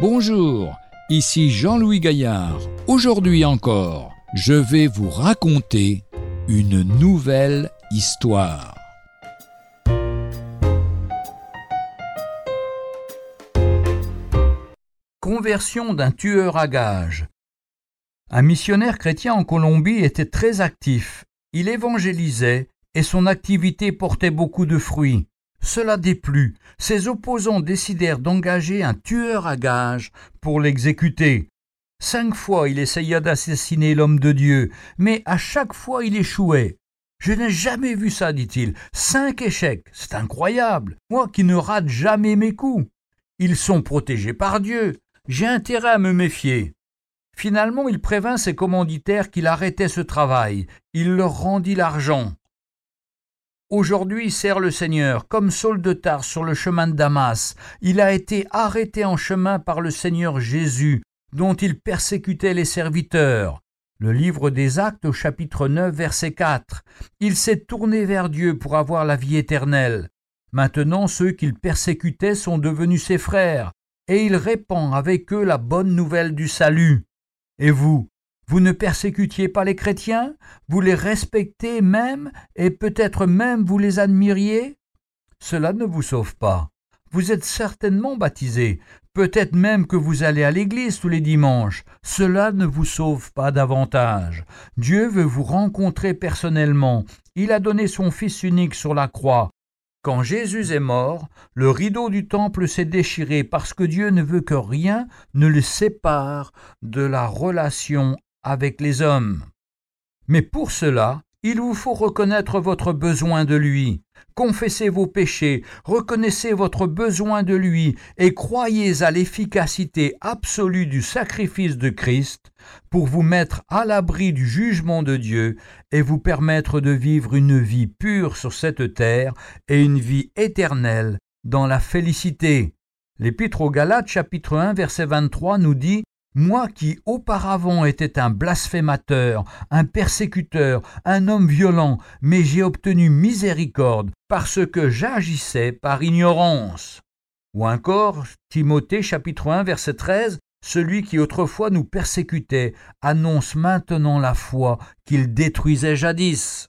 Bonjour, ici Jean-Louis Gaillard. Aujourd'hui encore, je vais vous raconter une nouvelle histoire. Conversion d'un tueur à gages. Un missionnaire chrétien en Colombie était très actif. Il évangélisait et son activité portait beaucoup de fruits. Cela déplut. Ses opposants décidèrent d'engager un tueur à gages pour l'exécuter. Cinq fois il essaya d'assassiner l'homme de Dieu, mais à chaque fois il échouait. Je n'ai jamais vu ça, dit-il. Cinq échecs, c'est incroyable. Moi qui ne rate jamais mes coups. Ils sont protégés par Dieu. J'ai intérêt à me méfier. Finalement, il prévint ses commanditaires qu'il arrêtait ce travail. Il leur rendit l'argent. Aujourd'hui sert le Seigneur, comme Saul de Tars sur le chemin de Damas. Il a été arrêté en chemin par le Seigneur Jésus, dont il persécutait les serviteurs. Le livre des Actes au chapitre 9 verset 4. Il s'est tourné vers Dieu pour avoir la vie éternelle. Maintenant ceux qu'il persécutait sont devenus ses frères, et il répand avec eux la bonne nouvelle du salut. Et vous, vous ne persécutiez pas les chrétiens, vous les respectez même, et peut-être même vous les admiriez? Cela ne vous sauve pas. Vous êtes certainement baptisé, peut-être même que vous allez à l'église tous les dimanches. Cela ne vous sauve pas davantage. Dieu veut vous rencontrer personnellement. Il a donné son Fils unique sur la croix. Quand Jésus est mort, le rideau du temple s'est déchiré parce que Dieu ne veut que rien ne le sépare de la relation avec les hommes. Mais pour cela, il vous faut reconnaître votre besoin de lui. Confessez vos péchés, reconnaissez votre besoin de lui et croyez à l'efficacité absolue du sacrifice de Christ pour vous mettre à l'abri du jugement de Dieu et vous permettre de vivre une vie pure sur cette terre et une vie éternelle dans la félicité. L'Épître aux Galates chapitre 1 verset 23 nous dit moi qui auparavant étais un blasphémateur, un persécuteur, un homme violent, mais j'ai obtenu miséricorde parce que j'agissais par ignorance. Ou encore, Timothée chapitre 1 verset 13, celui qui autrefois nous persécutait annonce maintenant la foi qu'il détruisait jadis.